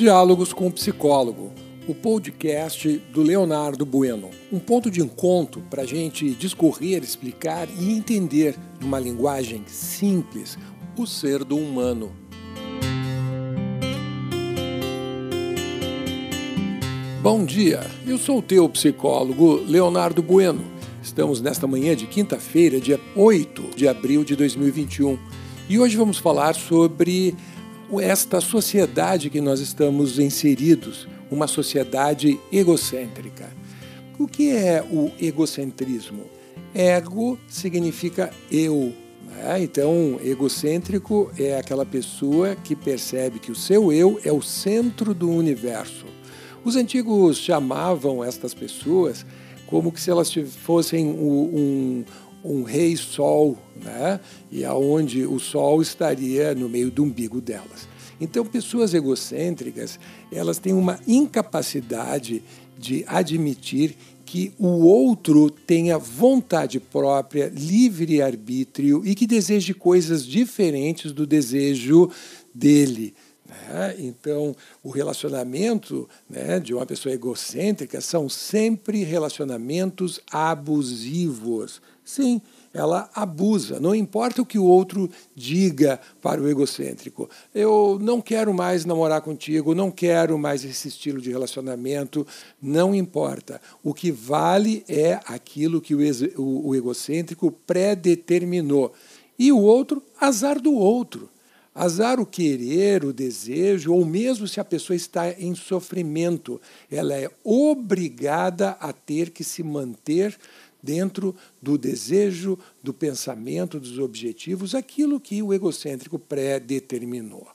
Diálogos com o Psicólogo, o podcast do Leonardo Bueno. Um ponto de encontro para a gente discorrer, explicar e entender, numa linguagem simples, o ser do humano. Bom dia, eu sou o teu psicólogo Leonardo Bueno. Estamos nesta manhã de quinta-feira, dia 8 de abril de 2021, e hoje vamos falar sobre esta sociedade que nós estamos inseridos, uma sociedade egocêntrica. O que é o egocentrismo? Ego significa eu. Né? Então, egocêntrico é aquela pessoa que percebe que o seu eu é o centro do universo. Os antigos chamavam estas pessoas como se elas fossem um, um rei sol, né? e aonde o sol estaria no meio do umbigo delas. Então, pessoas egocêntricas, elas têm uma incapacidade de admitir que o outro tenha vontade própria, livre arbítrio e que deseje coisas diferentes do desejo dele. Né? Então, o relacionamento né, de uma pessoa egocêntrica são sempre relacionamentos abusivos. Sim, ela abusa, não importa o que o outro diga para o egocêntrico. Eu não quero mais namorar contigo, não quero mais esse estilo de relacionamento, não importa. O que vale é aquilo que o, o, o egocêntrico predeterminou. E o outro, azar do outro. Azar o querer, o desejo, ou mesmo se a pessoa está em sofrimento, ela é obrigada a ter que se manter dentro do desejo, do pensamento, dos objetivos, aquilo que o egocêntrico pré-determinou.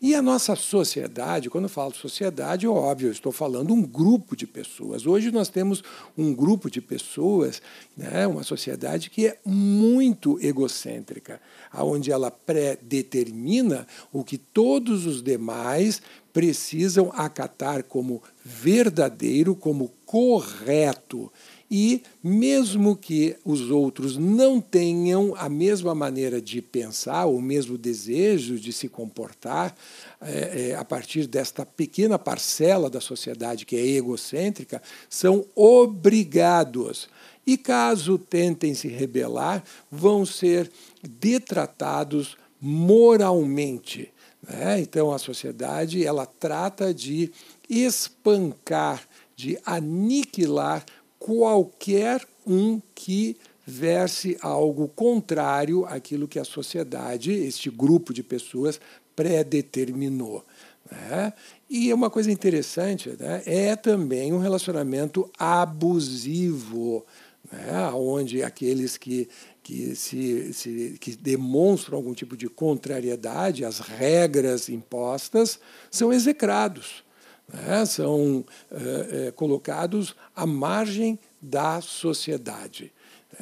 E a nossa sociedade, quando falo sociedade, é óbvio, eu estou falando um grupo de pessoas. Hoje nós temos um grupo de pessoas, né, uma sociedade que é muito egocêntrica, onde ela pré-determina o que todos os demais precisam acatar como verdadeiro, como correto. E mesmo que os outros não tenham a mesma maneira de pensar, o mesmo desejo de se comportar, é, é, a partir desta pequena parcela da sociedade que é egocêntrica, são obrigados. E caso tentem se rebelar, vão ser detratados moralmente. Né? Então a sociedade ela trata de espancar, de aniquilar qualquer um que verse algo contrário àquilo que a sociedade, este grupo de pessoas, predeterminou. Né? E uma coisa interessante né, é também um relacionamento abusivo, né, onde aqueles que, que, se, se, que demonstram algum tipo de contrariedade às regras impostas são execrados né, são é, é, colocados à margem da sociedade.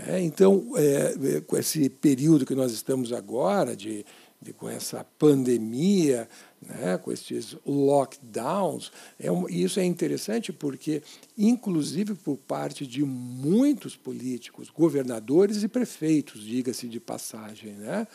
É, então, é, com esse período que nós estamos agora, de, de com essa pandemia, né, com esses lockdowns, é um, isso é interessante porque, inclusive por parte de muitos políticos, governadores e prefeitos, diga-se de passagem, né,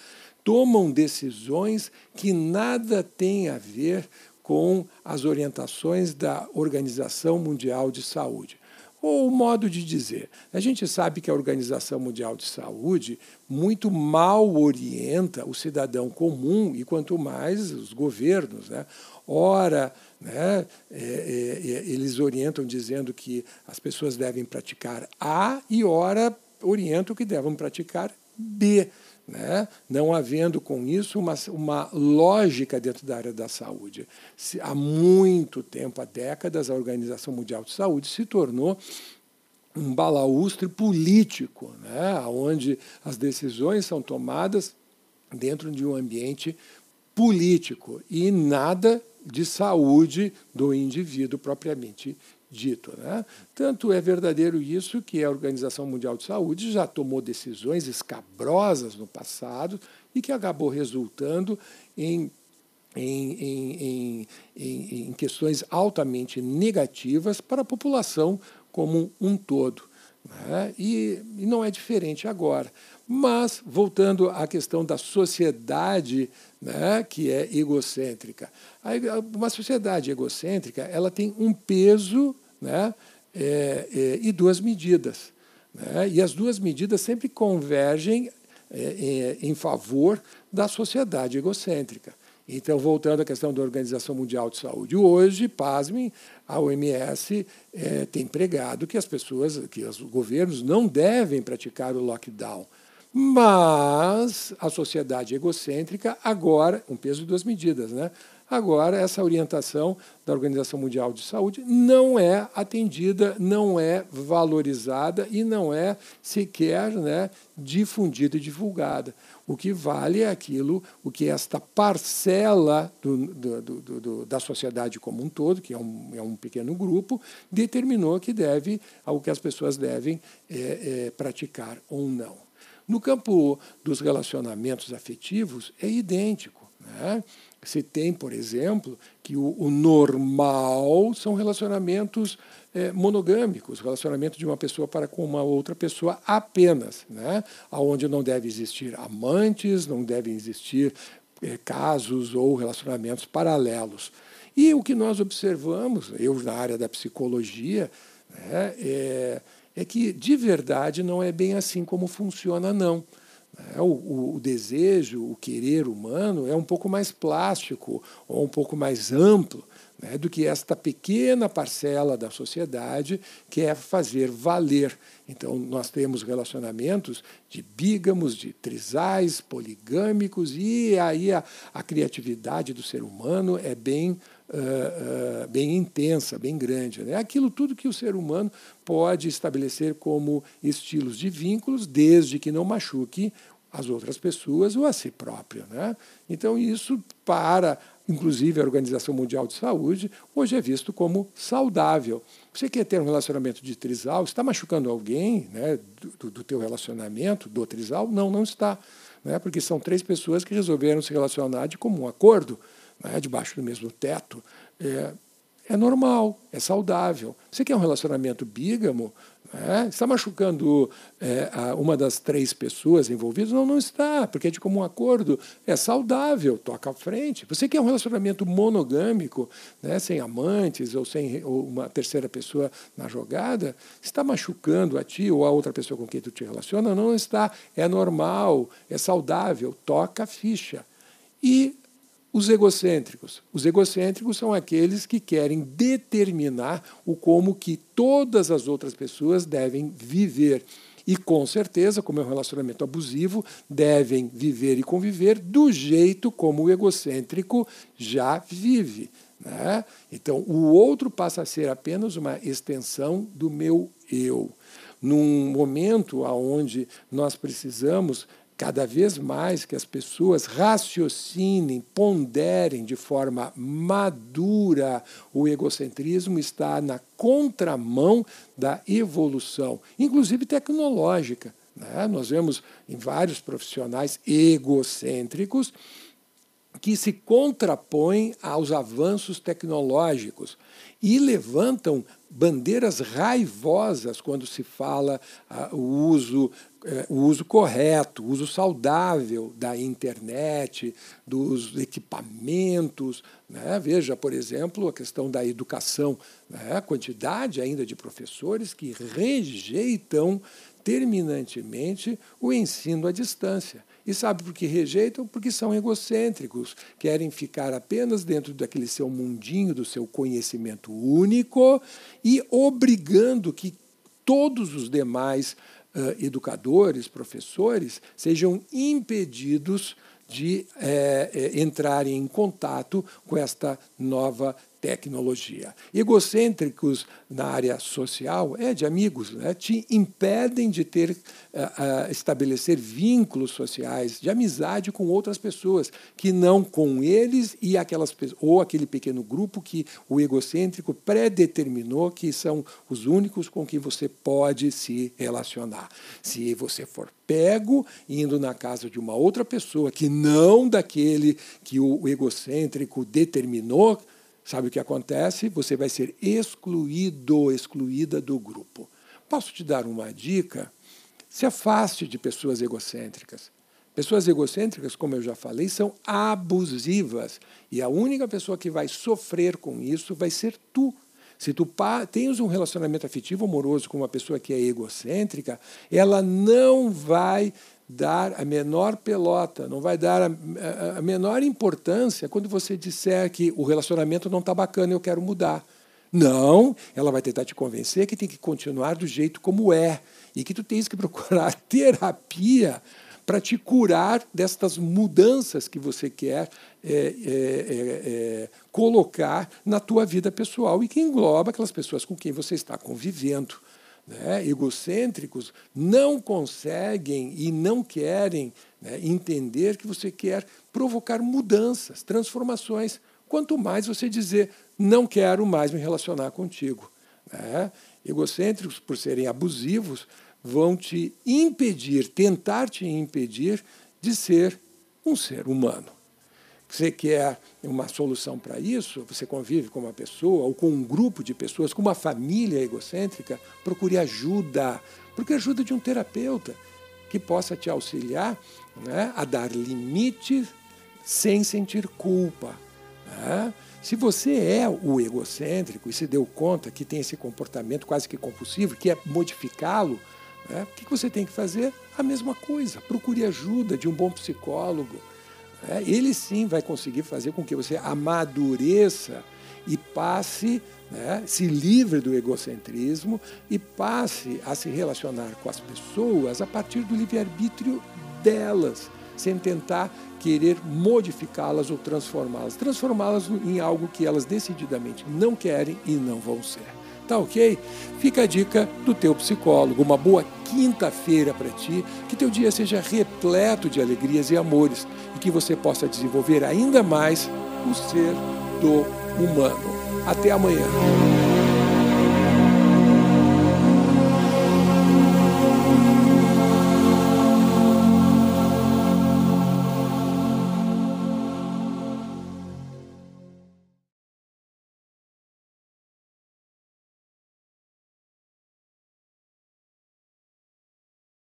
tomam decisões que nada têm a ver com as orientações da Organização Mundial de Saúde. Ou o modo de dizer, a gente sabe que a Organização Mundial de Saúde muito mal orienta o cidadão comum e quanto mais os governos. Né? Ora, né, é, é, é eles orientam dizendo que as pessoas devem praticar A e ora orientam que devem praticar B né? não havendo com isso uma, uma lógica dentro da área da saúde. Se, há muito tempo, há décadas, a Organização Mundial de Saúde se tornou um balaustre político, né? onde as decisões são tomadas dentro de um ambiente político e nada de saúde do indivíduo propriamente dito. Né? Tanto é verdadeiro isso que a Organização Mundial de Saúde já tomou decisões escabrosas no passado e que acabou resultando em em, em, em, em, questões altamente negativas para a população como um todo. Né? E, e não é diferente agora. Mas, voltando à questão da sociedade né, que é egocêntrica. Uma sociedade egocêntrica ela tem um peso né, é, é, e duas medidas. Né? E as duas medidas sempre convergem é, em, em favor da sociedade egocêntrica. Então, voltando à questão da Organização Mundial de Saúde, hoje, pasmem, a OMS é, tem pregado que as pessoas, que os governos não devem praticar o lockdown. Mas a sociedade egocêntrica, agora, um peso de duas medidas, né? Agora, essa orientação da Organização Mundial de Saúde não é atendida, não é valorizada e não é sequer né, difundida e divulgada. O que vale é aquilo, o que esta parcela do, do, do, da sociedade como um todo, que é um, é um pequeno grupo, determinou que deve, ao que as pessoas devem é, é, praticar ou não. No campo dos relacionamentos afetivos, é idêntico. Né? Você tem, por exemplo, que o, o normal são relacionamentos é, monogâmicos, relacionamento de uma pessoa para com uma outra pessoa apenas, né? onde não deve existir amantes, não devem existir é, casos ou relacionamentos paralelos. E o que nós observamos, eu na área da psicologia, né, é, é que de verdade não é bem assim como funciona, não. É, o, o, desejo, o querer humano é um pouco mais plástico ou um pouco mais amplo né, do que esta pequena parcela da sociedade quer fazer valer. Então, nós temos relacionamentos de bígamos, de trisais, poligâmicos, e aí a, a criatividade do ser humano é bem Uh, bem intensa, bem grande. Né? Aquilo tudo que o ser humano pode estabelecer como estilos de vínculos, desde que não machuque as outras pessoas ou a si próprio. Né? Então, isso para, inclusive, a Organização Mundial de Saúde, hoje é visto como saudável. Você quer ter um relacionamento de trisal, está machucando alguém né, do, do teu relacionamento, do trisal? Não, não está. Né? Porque são três pessoas que resolveram se relacionar de comum acordo né, debaixo do mesmo teto, é, é normal, é saudável. Você quer um relacionamento bígamo? Né, está machucando é, uma das três pessoas envolvidas? Não, não está, porque é de comum acordo, é saudável, toca à frente. Você quer um relacionamento monogâmico, né, sem amantes ou sem ou uma terceira pessoa na jogada? Está machucando a ti ou a outra pessoa com quem tu te relaciona? Não está, é normal, é saudável, toca a ficha. E os egocêntricos. Os egocêntricos são aqueles que querem determinar o como que todas as outras pessoas devem viver. E com certeza, como é um relacionamento abusivo, devem viver e conviver do jeito como o egocêntrico já vive. Né? Então, o outro passa a ser apenas uma extensão do meu eu. Num momento onde nós precisamos cada vez mais que as pessoas raciocinem, ponderem de forma madura, o egocentrismo está na contramão da evolução, inclusive tecnológica. Né? Nós vemos em vários profissionais egocêntricos que se contrapõem aos avanços tecnológicos e levantam bandeiras raivosas quando se fala uh, o uso é, o uso correto, o uso saudável da internet, dos equipamentos. Né? Veja, por exemplo, a questão da educação, né? a quantidade ainda de professores que rejeitam terminantemente o ensino à distância. E sabe por que rejeitam? Porque são egocêntricos, querem ficar apenas dentro daquele seu mundinho, do seu conhecimento único e obrigando que todos os demais educadores, professores, sejam impedidos de é, é, entrarem em contato com esta nova tecnologia. Egocêntricos na área social, é de amigos, né? te impedem de ter, uh, uh, estabelecer vínculos sociais, de amizade com outras pessoas, que não com eles e aquelas ou aquele pequeno grupo que o egocêntrico predeterminou que são os únicos com que você pode se relacionar. Se você for pego indo na casa de uma outra pessoa que não daquele que o egocêntrico determinou, Sabe o que acontece? Você vai ser excluído, excluída do grupo. Posso te dar uma dica? Se afaste de pessoas egocêntricas. Pessoas egocêntricas, como eu já falei, são abusivas. E a única pessoa que vai sofrer com isso vai ser tu. Se tu tens um relacionamento afetivo amoroso com uma pessoa que é egocêntrica, ela não vai dar a menor pelota, não vai dar a, a, menor importância quando você disser que o relacionamento não está bacana e eu quero mudar. Não, ela vai tentar te convencer que tem que continuar do jeito como é e que tu tens que procurar terapia para te curar destas mudanças que você quer é, é, é, é, colocar na tua vida pessoal e que engloba aquelas pessoas com quem você está convivendo né, egocêntricos não conseguem e não querem né, entender que você quer provocar mudanças, transformações. Quanto mais você dizer, não quero mais me relacionar contigo. Né? Egocêntricos, por serem abusivos, vão te impedir, tentar te impedir de ser um ser humano. Você quer uma solução para isso? Você convive com uma pessoa ou com um grupo de pessoas, com uma família egocêntrica? Procure ajuda. Procure ajuda de um terapeuta que possa te auxiliar né, a dar limites sem sentir culpa. Né? Se você é o egocêntrico e se deu conta que tem esse comportamento quase que compulsivo, que é modificá-lo, né, o que você tem que fazer? A mesma coisa. Procure ajuda de um bom psicólogo é, ele sim vai conseguir fazer com que você amadureça e passe, né, se livre do egocentrismo e passe a se relacionar com as pessoas a partir do livre-arbítrio delas, sem tentar querer modificá-las ou transformá-las, transformá-las em algo que elas decididamente não querem e não vão ser. Tá ok? Fica a dica do teu psicólogo. Uma boa quinta-feira para ti, que teu dia seja repleto de alegrias e amores e que você possa desenvolver ainda mais o ser do humano. Até amanhã.